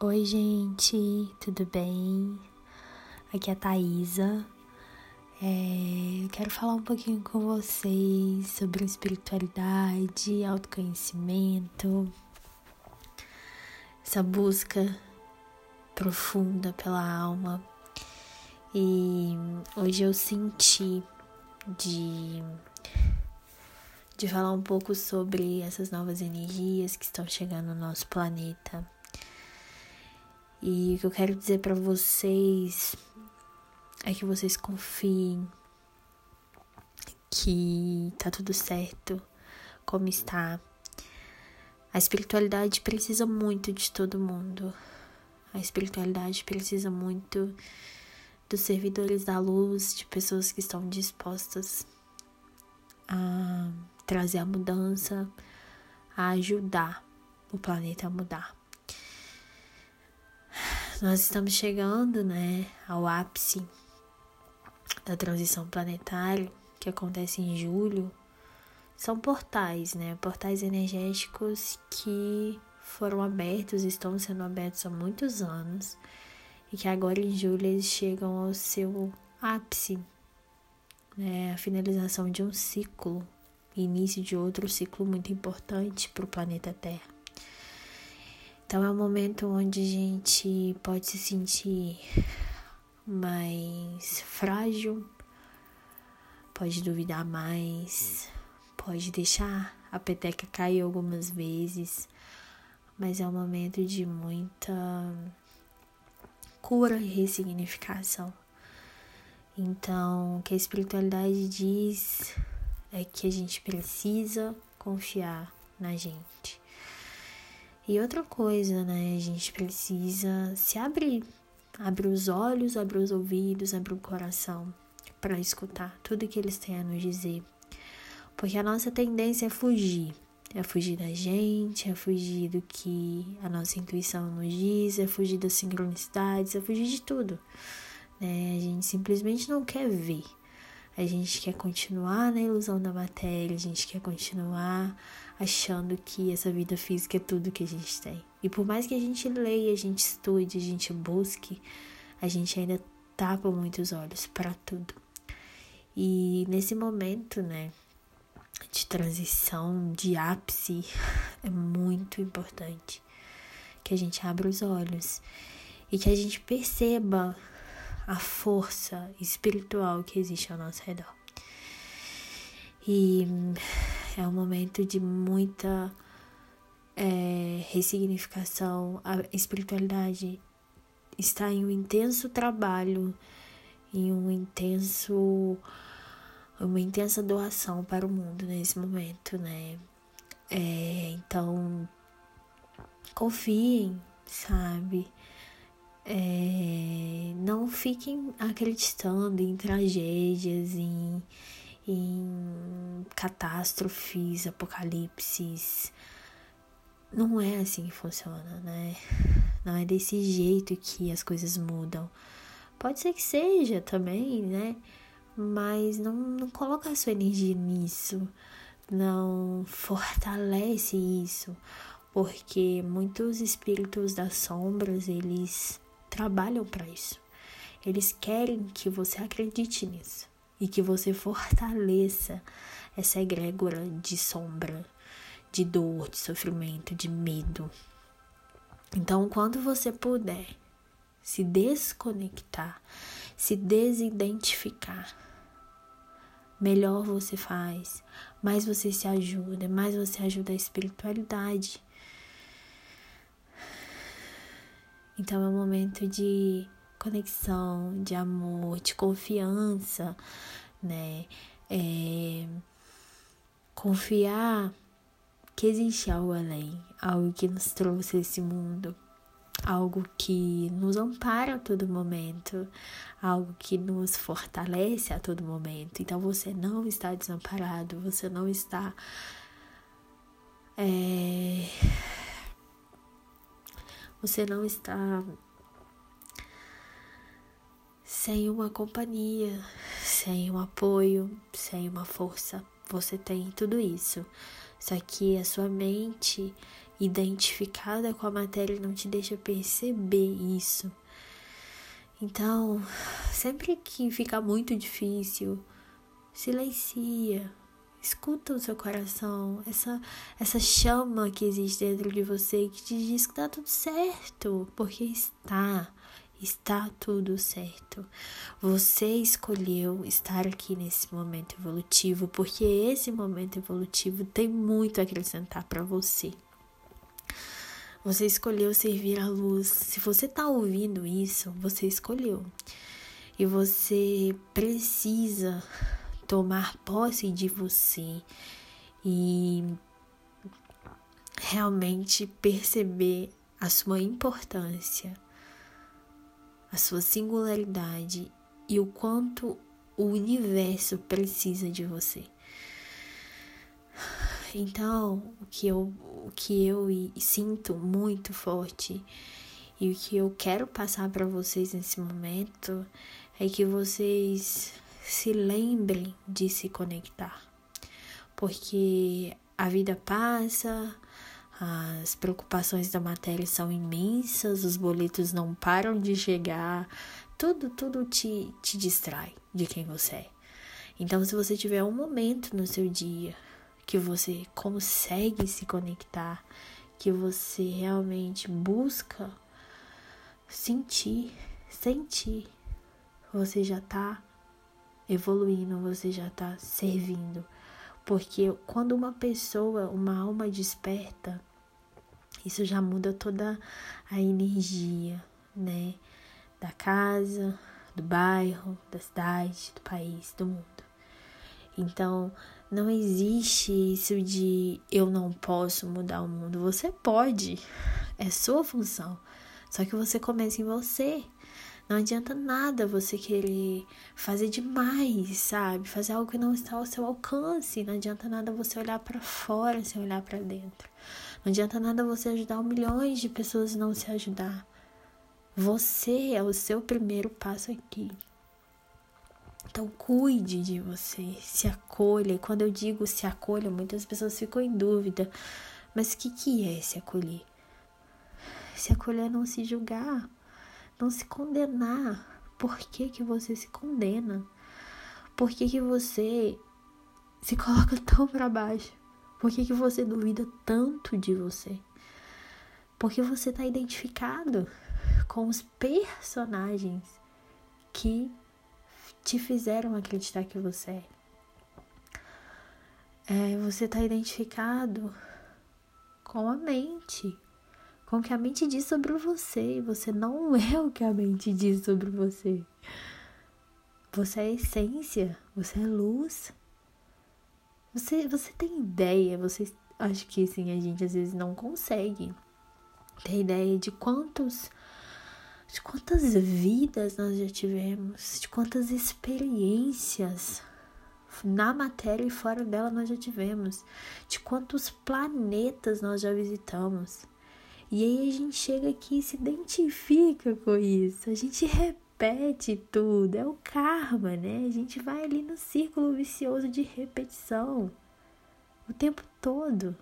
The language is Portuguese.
Oi, gente, tudo bem? Aqui é a Thaisa. É, eu quero falar um pouquinho com vocês sobre espiritualidade, autoconhecimento, essa busca profunda pela alma. E hoje eu senti de, de falar um pouco sobre essas novas energias que estão chegando no nosso planeta e o que eu quero dizer para vocês é que vocês confiem que tá tudo certo como está. A espiritualidade precisa muito de todo mundo. A espiritualidade precisa muito dos servidores da luz, de pessoas que estão dispostas a trazer a mudança, a ajudar o planeta a mudar nós estamos chegando, né, ao ápice da transição planetária, que acontece em julho. São portais, né? Portais energéticos que foram abertos, estão sendo abertos há muitos anos e que agora em julho eles chegam ao seu ápice, né? A finalização de um ciclo, início de outro ciclo muito importante para o planeta Terra. Então é um momento onde a gente pode se sentir mais frágil, pode duvidar mais, pode deixar a peteca cair algumas vezes, mas é um momento de muita cura e ressignificação. Então, o que a espiritualidade diz é que a gente precisa confiar na gente. E outra coisa, né? A gente precisa se abrir. Abrir os olhos, abrir os ouvidos, abrir o coração para escutar tudo que eles têm a nos dizer. Porque a nossa tendência é fugir. É fugir da gente, é fugir do que a nossa intuição nos diz, é fugir das sincronicidades, é fugir de tudo. Né? A gente simplesmente não quer ver. A gente quer continuar na ilusão da matéria, a gente quer continuar achando que essa vida física é tudo que a gente tem. E por mais que a gente leia, a gente estude, a gente busque, a gente ainda tapa muitos olhos para tudo. E nesse momento, né, de transição, de ápice, é muito importante que a gente abra os olhos e que a gente perceba a força espiritual que existe ao nosso redor. E é um momento de muita é, ressignificação. A espiritualidade está em um intenso trabalho, em um intenso uma intensa doação para o mundo nesse momento, né? É, então confiem, sabe? É, não fiquem acreditando em tragédias, em em catástrofes, apocalipses. Não é assim que funciona, né? Não é desse jeito que as coisas mudam. Pode ser que seja também, né? Mas não, não coloca a sua energia nisso. Não fortalece isso. Porque muitos espíritos das sombras, eles trabalham para isso. Eles querem que você acredite nisso e que você fortaleça essa egrégora de sombra, de dor, de sofrimento, de medo. Então, quando você puder se desconectar, se desidentificar, melhor você faz, mais você se ajuda, mais você ajuda a espiritualidade. Então é um momento de conexão, de amor, de confiança, né? É, confiar que existe algo além, algo que nos trouxe esse mundo, algo que nos ampara a todo momento, algo que nos fortalece a todo momento. Então você não está desamparado, você não está. É, você não está sem uma companhia, sem um apoio, sem uma força. Você tem tudo isso. Só que a sua mente identificada com a matéria não te deixa perceber isso. Então, sempre que fica muito difícil, silencia, escuta o seu coração, essa essa chama que existe dentro de você que te diz que tá tudo certo, porque está. Está tudo certo. Você escolheu estar aqui nesse momento evolutivo, porque esse momento evolutivo tem muito a acrescentar para você. Você escolheu servir a luz. Se você está ouvindo isso, você escolheu. E você precisa tomar posse de você e realmente perceber a sua importância, a sua singularidade e o quanto o universo precisa de você. Então, o que eu, o que eu sinto muito forte e o que eu quero passar para vocês nesse momento é que vocês se lembrem de se conectar. Porque a vida passa, as preocupações da matéria são imensas, os boletos não param de chegar, tudo, tudo te, te distrai de quem você é. Então, se você tiver um momento no seu dia que você consegue se conectar, que você realmente busca sentir, sentir, você já tá evoluindo, você já tá servindo. Porque quando uma pessoa, uma alma desperta, isso já muda toda a energia, né? Da casa, do bairro, da cidade, do país, do mundo. Então, não existe isso de eu não posso mudar o mundo. Você pode, é sua função. Só que você começa em você. Não adianta nada você querer fazer demais, sabe? Fazer algo que não está ao seu alcance. Não adianta nada você olhar para fora sem olhar para dentro. Não adianta nada você ajudar milhões de pessoas e não se ajudar. Você é o seu primeiro passo aqui. Então, cuide de você, se acolha. E quando eu digo se acolha, muitas pessoas ficam em dúvida. Mas o que, que é se acolher? Se acolher é não se julgar, não se condenar. Por que, que você se condena? Por que, que você se coloca tão para baixo? Por que, que você duvida tanto de você? Porque você está identificado com os personagens que te fizeram acreditar que você é. é você está identificado com a mente, com o que a mente diz sobre você, você não é o que a mente diz sobre você. Você é essência, você é luz. Você, você tem ideia, você acho que sim, a gente às vezes não consegue ter ideia de quantos de quantas vidas nós já tivemos, de quantas experiências na matéria e fora dela nós já tivemos, de quantos planetas nós já visitamos. E aí a gente chega aqui e se identifica com isso, a gente repete tudo, é o karma, né? A gente vai ali no círculo vicioso de repetição o tempo todo.